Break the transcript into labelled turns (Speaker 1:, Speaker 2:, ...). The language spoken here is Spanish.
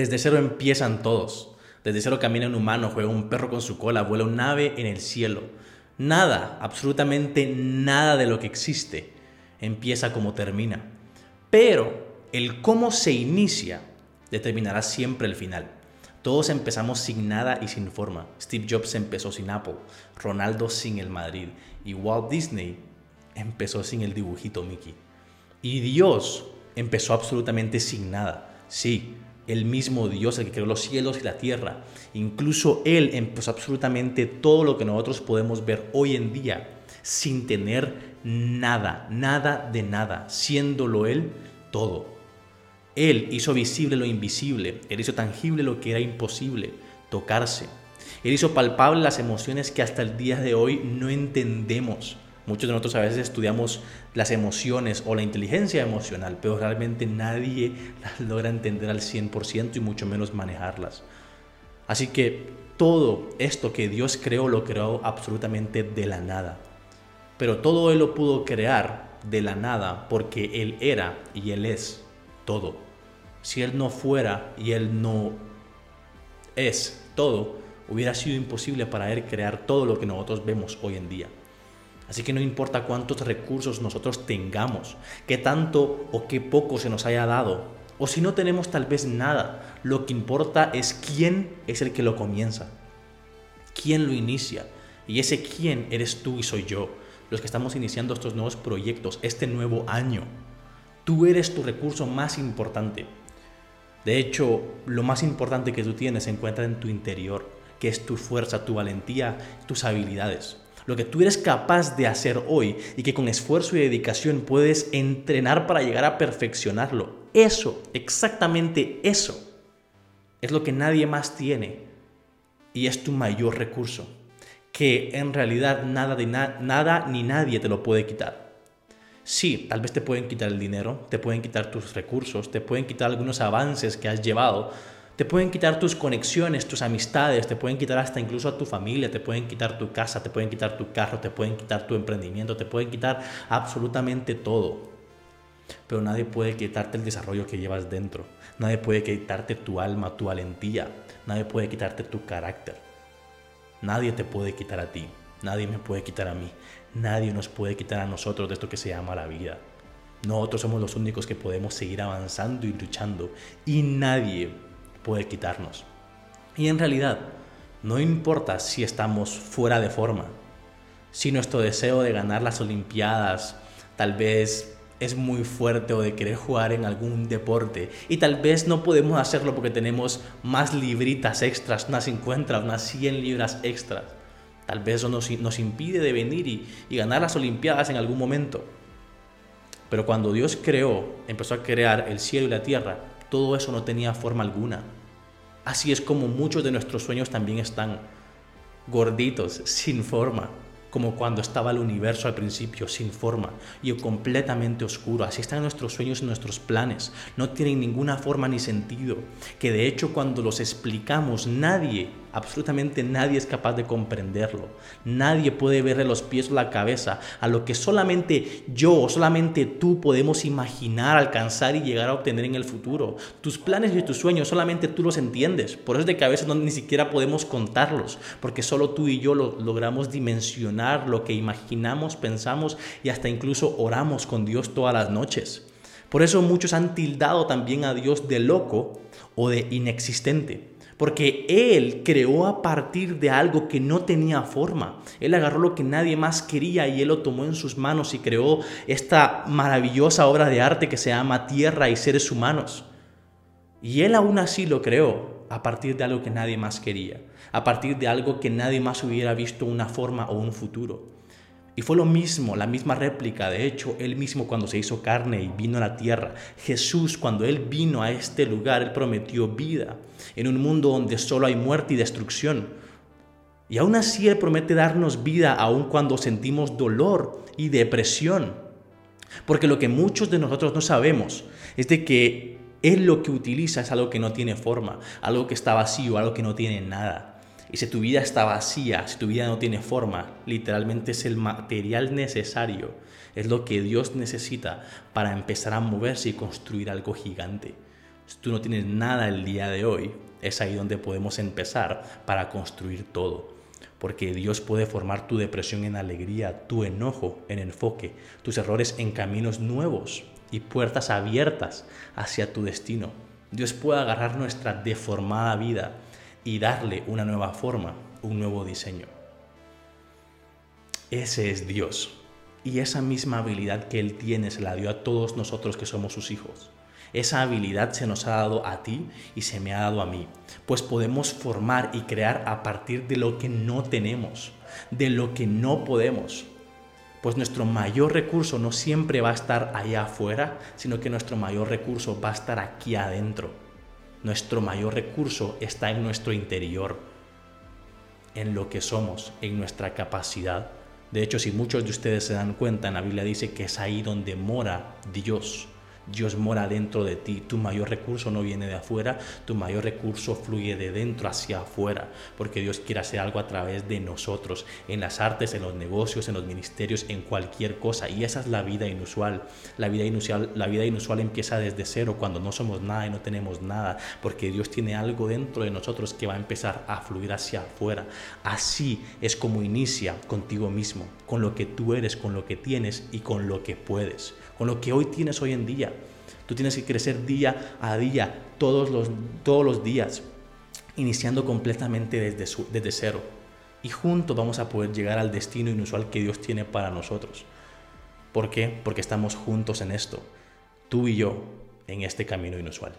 Speaker 1: Desde cero empiezan todos. Desde cero camina un humano, juega un perro con su cola, vuela un ave en el cielo. Nada, absolutamente nada de lo que existe empieza como termina. Pero el cómo se inicia determinará siempre el final. Todos empezamos sin nada y sin forma. Steve Jobs empezó sin Apple, Ronaldo sin el Madrid y Walt Disney empezó sin el dibujito Mickey. Y Dios empezó absolutamente sin nada. Sí, el mismo Dios, el que creó los cielos y la tierra. Incluso Él empezó absolutamente todo lo que nosotros podemos ver hoy en día sin tener nada, nada de nada, siéndolo Él todo. Él hizo visible lo invisible, Él hizo tangible lo que era imposible, tocarse. Él hizo palpable las emociones que hasta el día de hoy no entendemos. Muchos de nosotros a veces estudiamos las emociones o la inteligencia emocional, pero realmente nadie las logra entender al 100% y mucho menos manejarlas. Así que todo esto que Dios creó lo creó absolutamente de la nada. Pero todo Él lo pudo crear de la nada porque Él era y Él es todo si Él no fuera y Él no es todo, hubiera sido imposible para Él crear todo lo que nosotros vemos hoy en día. Así que no importa cuántos recursos nosotros tengamos, qué tanto o qué poco se nos haya dado, o si no tenemos tal vez nada, lo que importa es quién es el que lo comienza, quién lo inicia. Y ese quién eres tú y soy yo, los que estamos iniciando estos nuevos proyectos, este nuevo año. Tú eres tu recurso más importante. De hecho, lo más importante que tú tienes se encuentra en tu interior, que es tu fuerza, tu valentía, tus habilidades. Lo que tú eres capaz de hacer hoy y que con esfuerzo y dedicación puedes entrenar para llegar a perfeccionarlo. Eso, exactamente eso, es lo que nadie más tiene y es tu mayor recurso, que en realidad nada, de nada ni nadie te lo puede quitar. Sí, tal vez te pueden quitar el dinero, te pueden quitar tus recursos, te pueden quitar algunos avances que has llevado, te pueden quitar tus conexiones, tus amistades, te pueden quitar hasta incluso a tu familia, te pueden quitar tu casa, te pueden quitar tu carro, te pueden quitar tu emprendimiento, te pueden quitar absolutamente todo. Pero nadie puede quitarte el desarrollo que llevas dentro. Nadie puede quitarte tu alma, tu valentía. Nadie puede quitarte tu carácter. Nadie te puede quitar a ti. Nadie me puede quitar a mí. Nadie nos puede quitar a nosotros de esto que se llama la vida. Nosotros somos los únicos que podemos seguir avanzando y luchando y nadie puede quitarnos. Y en realidad, no importa si estamos fuera de forma, si nuestro deseo de ganar las Olimpiadas tal vez es muy fuerte o de querer jugar en algún deporte y tal vez no podemos hacerlo porque tenemos más libritas extras, unas 50, unas 100 libras extras. Tal vez eso nos, impide de venir y, y ganar las Olimpiadas en algún momento. Pero cuando Dios creó, empezó a crear el cielo y la tierra, todo eso no tenía forma alguna. Así es como muchos de nuestros sueños también están gorditos, sin forma como cuando estaba el universo al principio, sin forma y completamente oscuro. Así están nuestros sueños y nuestros planes. No tienen ninguna forma ni sentido. Que de hecho cuando los explicamos, nadie, absolutamente nadie es capaz de comprenderlo. Nadie puede verle los pies o la cabeza a lo que solamente yo o solamente tú podemos imaginar, alcanzar y llegar a obtener en el futuro. Tus planes y tus sueños solamente tú los entiendes. Por eso es de que a veces no, ni siquiera podemos contarlos, porque solo tú y yo lo logramos dimensionar lo que imaginamos, pensamos y hasta incluso oramos con Dios todas las noches. Por eso muchos han tildado también a Dios de loco o de inexistente. Porque Él creó a partir de algo que no tenía forma. Él agarró lo que nadie más quería y Él lo tomó en sus manos y creó esta maravillosa obra de arte que se llama Tierra y seres humanos. Y Él aún así lo creó a partir de algo que nadie más quería a partir de algo que nadie más hubiera visto una forma o un futuro. Y fue lo mismo, la misma réplica, de hecho, él mismo cuando se hizo carne y vino a la tierra, Jesús cuando él vino a este lugar, él prometió vida en un mundo donde solo hay muerte y destrucción. Y aún así él promete darnos vida aun cuando sentimos dolor y depresión. Porque lo que muchos de nosotros no sabemos es de que él lo que utiliza es algo que no tiene forma, algo que está vacío, algo que no tiene nada. Y si tu vida está vacía, si tu vida no tiene forma, literalmente es el material necesario, es lo que Dios necesita para empezar a moverse y construir algo gigante. Si tú no tienes nada el día de hoy, es ahí donde podemos empezar para construir todo. Porque Dios puede formar tu depresión en alegría, tu enojo en enfoque, tus errores en caminos nuevos y puertas abiertas hacia tu destino. Dios puede agarrar nuestra deformada vida y darle una nueva forma, un nuevo diseño. Ese es Dios. Y esa misma habilidad que Él tiene se la dio a todos nosotros que somos sus hijos. Esa habilidad se nos ha dado a ti y se me ha dado a mí, pues podemos formar y crear a partir de lo que no tenemos, de lo que no podemos. Pues nuestro mayor recurso no siempre va a estar allá afuera, sino que nuestro mayor recurso va a estar aquí adentro. Nuestro mayor recurso está en nuestro interior, en lo que somos, en nuestra capacidad. De hecho, si muchos de ustedes se dan cuenta, en la Biblia dice que es ahí donde mora Dios. Dios mora dentro de ti. Tu mayor recurso no viene de afuera, tu mayor recurso fluye de dentro hacia afuera, porque Dios quiere hacer algo a través de nosotros, en las artes, en los negocios, en los ministerios, en cualquier cosa. Y esa es la vida inusual. La vida inusual, la vida inusual empieza desde cero, cuando no somos nada y no tenemos nada, porque Dios tiene algo dentro de nosotros que va a empezar a fluir hacia afuera. Así es como inicia contigo mismo, con lo que tú eres, con lo que tienes y con lo que puedes con lo que hoy tienes hoy en día. Tú tienes que crecer día a día, todos los, todos los días, iniciando completamente desde, desde cero. Y juntos vamos a poder llegar al destino inusual que Dios tiene para nosotros. ¿Por qué? Porque estamos juntos en esto, tú y yo, en este camino inusual.